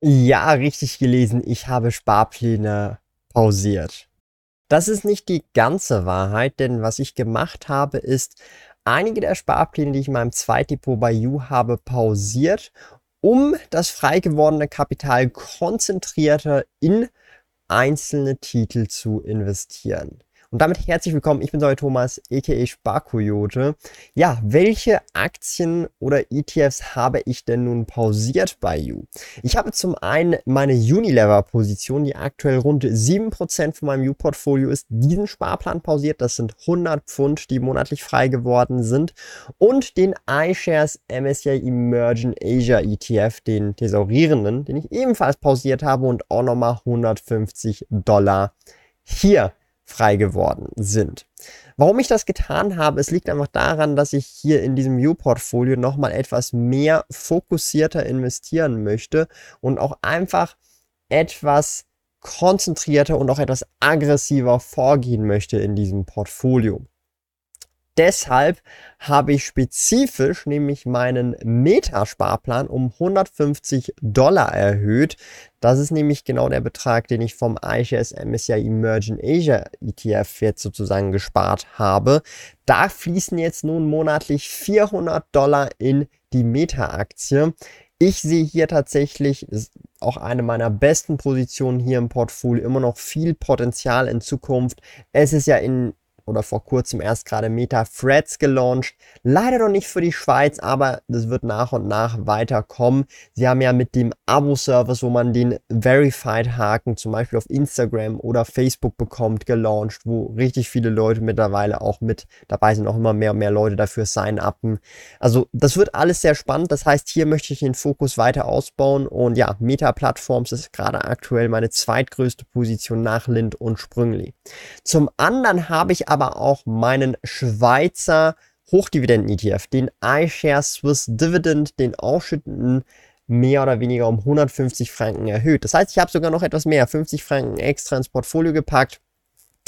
Ja, richtig gelesen, ich habe Sparpläne pausiert. Das ist nicht die ganze Wahrheit, denn was ich gemacht habe, ist einige der Sparpläne, die ich in meinem Zweitdepot bei You habe, pausiert, um das frei gewordene Kapital konzentrierter in einzelne Titel zu investieren. Und damit herzlich willkommen, ich bin Säule Thomas, aka Sparkoyote. Ja, welche Aktien oder ETFs habe ich denn nun pausiert bei You? Ich habe zum einen meine Unilever-Position, die aktuell rund 7% von meinem You-Portfolio ist, diesen Sparplan pausiert. Das sind 100 Pfund, die monatlich frei geworden sind. Und den iShares MSCI Emerging Asia ETF, den thesaurierenden, den ich ebenfalls pausiert habe und auch nochmal 150 Dollar hier frei geworden sind. Warum ich das getan habe, es liegt einfach daran, dass ich hier in diesem View-Portfolio nochmal etwas mehr fokussierter investieren möchte und auch einfach etwas konzentrierter und auch etwas aggressiver vorgehen möchte in diesem Portfolio deshalb habe ich spezifisch nämlich meinen Metasparplan um 150 Dollar erhöht. Das ist nämlich genau der Betrag, den ich vom iShares MSCI Emerging Asia ETF jetzt sozusagen gespart habe. Da fließen jetzt nun monatlich 400 Dollar in die Meta-Aktie. Ich sehe hier tatsächlich auch eine meiner besten Positionen hier im Portfolio immer noch viel Potenzial in Zukunft. Es ist ja in oder vor kurzem erst gerade Meta Threads gelauncht. Leider noch nicht für die Schweiz, aber das wird nach und nach weiterkommen. Sie haben ja mit dem Abo-Service, wo man den Verified-Haken zum Beispiel auf Instagram oder Facebook bekommt, gelauncht, wo richtig viele Leute mittlerweile auch mit dabei sind, auch immer mehr und mehr Leute dafür sign-upen. Also das wird alles sehr spannend. Das heißt, hier möchte ich den Fokus weiter ausbauen und ja, Meta Plattforms ist gerade aktuell meine zweitgrößte Position nach Lind und Sprüngli. Zum anderen habe ich aber aber auch meinen Schweizer Hochdividenden-ETF, den iShares Swiss Dividend, den ausschüttenden mehr oder weniger um 150 Franken erhöht. Das heißt, ich habe sogar noch etwas mehr, 50 Franken extra ins Portfolio gepackt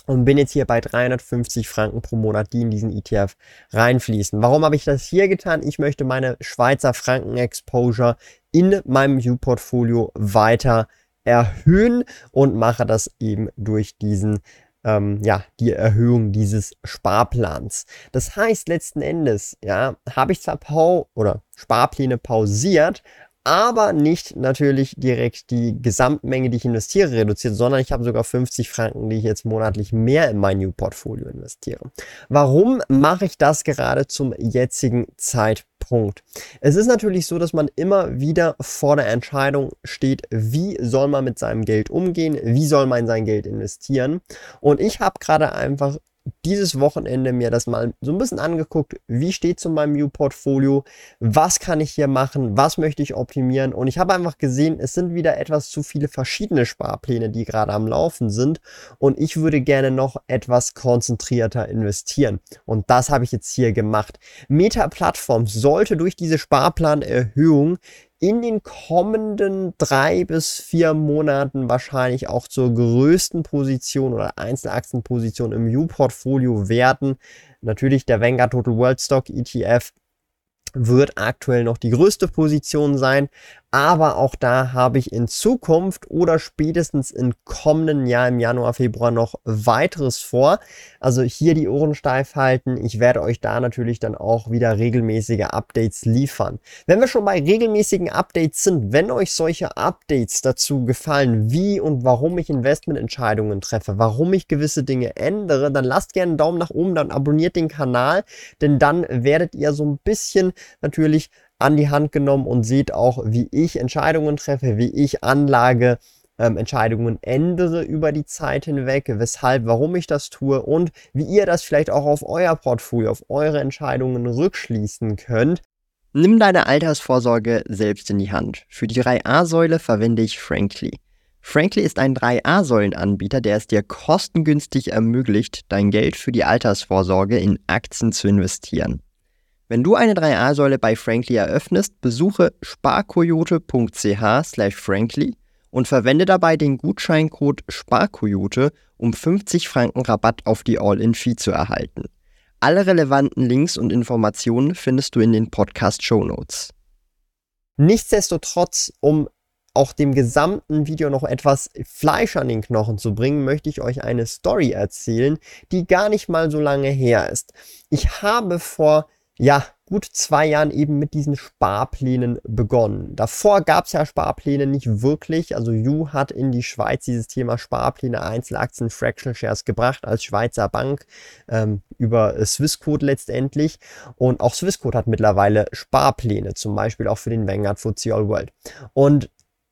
und bin jetzt hier bei 350 Franken pro Monat, die in diesen ETF reinfließen. Warum habe ich das hier getan? Ich möchte meine Schweizer Franken Exposure in meinem U-Portfolio weiter erhöhen und mache das eben durch diesen ähm, ja, die Erhöhung dieses Sparplans. Das heißt, letzten Endes, ja, habe ich zwar Pau oder Sparpläne pausiert, aber nicht natürlich direkt die Gesamtmenge, die ich investiere, reduziert, sondern ich habe sogar 50 Franken, die ich jetzt monatlich mehr in mein New Portfolio investiere. Warum mache ich das gerade zum jetzigen Zeitpunkt? Es ist natürlich so, dass man immer wieder vor der Entscheidung steht, wie soll man mit seinem Geld umgehen, wie soll man sein Geld investieren. Und ich habe gerade einfach dieses Wochenende mir das mal so ein bisschen angeguckt, wie steht zu meinem View-Portfolio, was kann ich hier machen, was möchte ich optimieren? Und ich habe einfach gesehen, es sind wieder etwas zu viele verschiedene Sparpläne, die gerade am Laufen sind. Und ich würde gerne noch etwas konzentrierter investieren. Und das habe ich jetzt hier gemacht. Meta Plattform sollte durch diese Sparplanerhöhung in den kommenden drei bis vier Monaten wahrscheinlich auch zur größten Position oder Einzelaktienposition im U-Portfolio werden. Natürlich der Vanguard Total World Stock ETF wird aktuell noch die größte Position sein, aber auch da habe ich in Zukunft oder spätestens im kommenden Jahr im Januar, Februar noch weiteres vor. Also hier die Ohren steif halten. Ich werde euch da natürlich dann auch wieder regelmäßige Updates liefern. Wenn wir schon bei regelmäßigen Updates sind, wenn euch solche Updates dazu gefallen, wie und warum ich Investmententscheidungen treffe, warum ich gewisse Dinge ändere, dann lasst gerne einen Daumen nach oben, dann abonniert den Kanal, denn dann werdet ihr so ein bisschen natürlich an die Hand genommen und seht auch, wie ich Entscheidungen treffe, wie ich Anlage ähm, Entscheidungen ändere über die Zeit hinweg, weshalb, warum ich das tue und wie ihr das vielleicht auch auf euer Portfolio, auf eure Entscheidungen rückschließen könnt. Nimm deine Altersvorsorge selbst in die Hand. Für die 3a-Säule verwende ich Frankly. Frankly ist ein 3a-Säulen-Anbieter, der es dir kostengünstig ermöglicht, dein Geld für die Altersvorsorge in Aktien zu investieren. Wenn du eine 3a-Säule bei Frankly eröffnest, besuche sparkoyote.ch/frankly und verwende dabei den Gutscheincode SPARKOYOTE, um 50 Franken Rabatt auf die All-in-Fee zu erhalten. Alle relevanten Links und Informationen findest du in den Podcast-Show Notes. Nichtsdestotrotz, um auch dem gesamten Video noch etwas Fleisch an den Knochen zu bringen, möchte ich euch eine Story erzählen, die gar nicht mal so lange her ist. Ich habe vor ja, gut zwei Jahren eben mit diesen Sparplänen begonnen. Davor gab es ja Sparpläne nicht wirklich. Also You hat in die Schweiz dieses Thema Sparpläne, Einzelaktien, Fractional Shares gebracht als Schweizer Bank ähm, über Swissquote letztendlich. Und auch Swissquote hat mittlerweile Sparpläne, zum Beispiel auch für den Vanguard FTSE All World. Und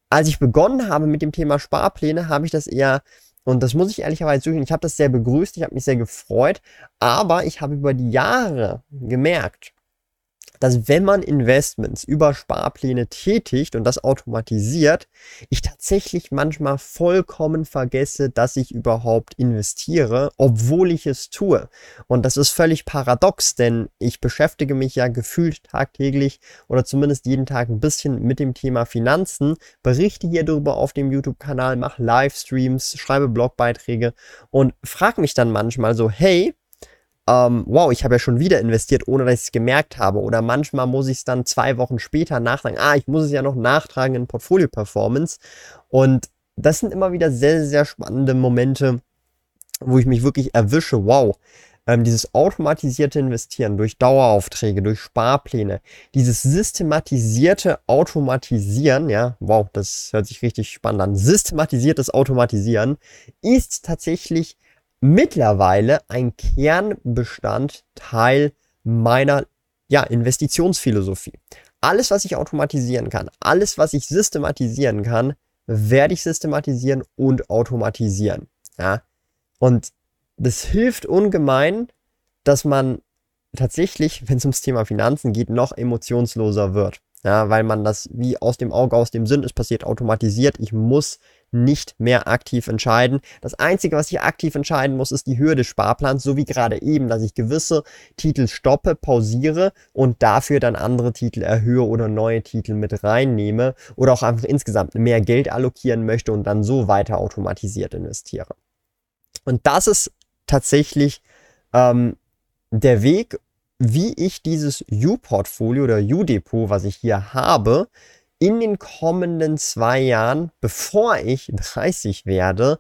als ich begonnen habe mit dem Thema Sparpläne, habe ich das eher und das muss ich ehrlicherweise zugeben, ich habe das sehr begrüßt, ich habe mich sehr gefreut, aber ich habe über die Jahre gemerkt, dass wenn man Investments über Sparpläne tätigt und das automatisiert, ich tatsächlich manchmal vollkommen vergesse, dass ich überhaupt investiere, obwohl ich es tue. Und das ist völlig paradox, denn ich beschäftige mich ja gefühlt tagtäglich oder zumindest jeden Tag ein bisschen mit dem Thema Finanzen, berichte hier darüber auf dem YouTube-Kanal, mache Livestreams, schreibe Blogbeiträge und frage mich dann manchmal so, hey, ähm, wow, ich habe ja schon wieder investiert, ohne dass ich es gemerkt habe. Oder manchmal muss ich es dann zwei Wochen später nachtragen. Ah, ich muss es ja noch nachtragen in Portfolio-Performance. Und das sind immer wieder sehr, sehr spannende Momente, wo ich mich wirklich erwische. Wow, ähm, dieses automatisierte Investieren durch Daueraufträge, durch Sparpläne, dieses systematisierte Automatisieren, ja, wow, das hört sich richtig spannend an. Systematisiertes Automatisieren ist tatsächlich mittlerweile ein Kernbestandteil meiner ja, Investitionsphilosophie. Alles, was ich automatisieren kann, alles, was ich systematisieren kann, werde ich systematisieren und automatisieren. Ja? Und das hilft ungemein, dass man tatsächlich, wenn es ums Thema Finanzen geht, noch emotionsloser wird. Ja, weil man das wie aus dem Auge, aus dem Sinn, es passiert automatisiert. Ich muss nicht mehr aktiv entscheiden. Das Einzige, was ich aktiv entscheiden muss, ist die Höhe des Sparplans, so wie gerade eben, dass ich gewisse Titel stoppe, pausiere und dafür dann andere Titel erhöhe oder neue Titel mit reinnehme oder auch einfach insgesamt mehr Geld allokieren möchte und dann so weiter automatisiert investiere. Und das ist tatsächlich ähm, der Weg wie ich dieses U-Portfolio oder U-Depot, was ich hier habe, in den kommenden zwei Jahren, bevor ich 30 werde,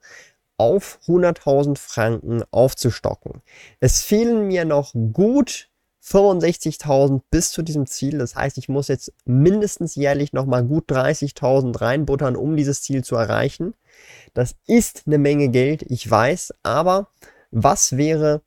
auf 100.000 Franken aufzustocken. Es fehlen mir noch gut 65.000 bis zu diesem Ziel. Das heißt, ich muss jetzt mindestens jährlich nochmal gut 30.000 reinbuttern, um dieses Ziel zu erreichen. Das ist eine Menge Geld, ich weiß, aber was wäre,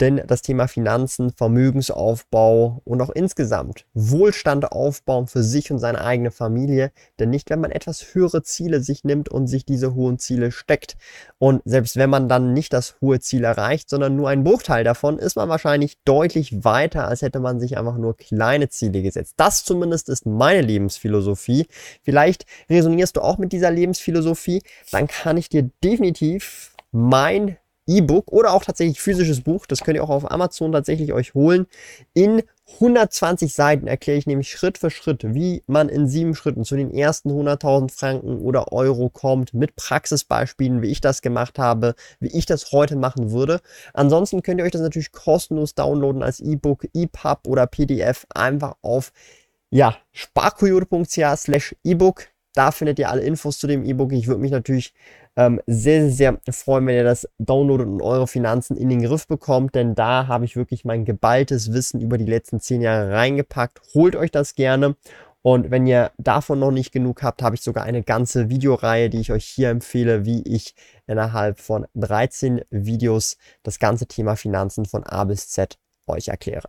denn das Thema Finanzen, Vermögensaufbau und auch insgesamt Wohlstand aufbauen für sich und seine eigene Familie. Denn nicht, wenn man etwas höhere Ziele sich nimmt und sich diese hohen Ziele steckt. Und selbst wenn man dann nicht das hohe Ziel erreicht, sondern nur einen Bruchteil davon, ist man wahrscheinlich deutlich weiter, als hätte man sich einfach nur kleine Ziele gesetzt. Das zumindest ist meine Lebensphilosophie. Vielleicht resonierst du auch mit dieser Lebensphilosophie. Dann kann ich dir definitiv mein E-Book oder auch tatsächlich physisches Buch, das könnt ihr auch auf Amazon tatsächlich euch holen. In 120 Seiten erkläre ich nämlich Schritt für Schritt, wie man in sieben Schritten zu den ersten 100.000 Franken oder Euro kommt, mit Praxisbeispielen, wie ich das gemacht habe, wie ich das heute machen würde. Ansonsten könnt ihr euch das natürlich kostenlos downloaden als E-Book, EPUB oder PDF einfach auf ja, sparkoyote.ch slash E-Book. Da findet ihr alle Infos zu dem E-Book. Ich würde mich natürlich ähm, sehr, sehr, sehr freuen, wenn ihr das downloadet und eure Finanzen in den Griff bekommt, denn da habe ich wirklich mein geballtes Wissen über die letzten zehn Jahre reingepackt. Holt euch das gerne. Und wenn ihr davon noch nicht genug habt, habe ich sogar eine ganze Videoreihe, die ich euch hier empfehle, wie ich innerhalb von 13 Videos das ganze Thema Finanzen von A bis Z euch erkläre.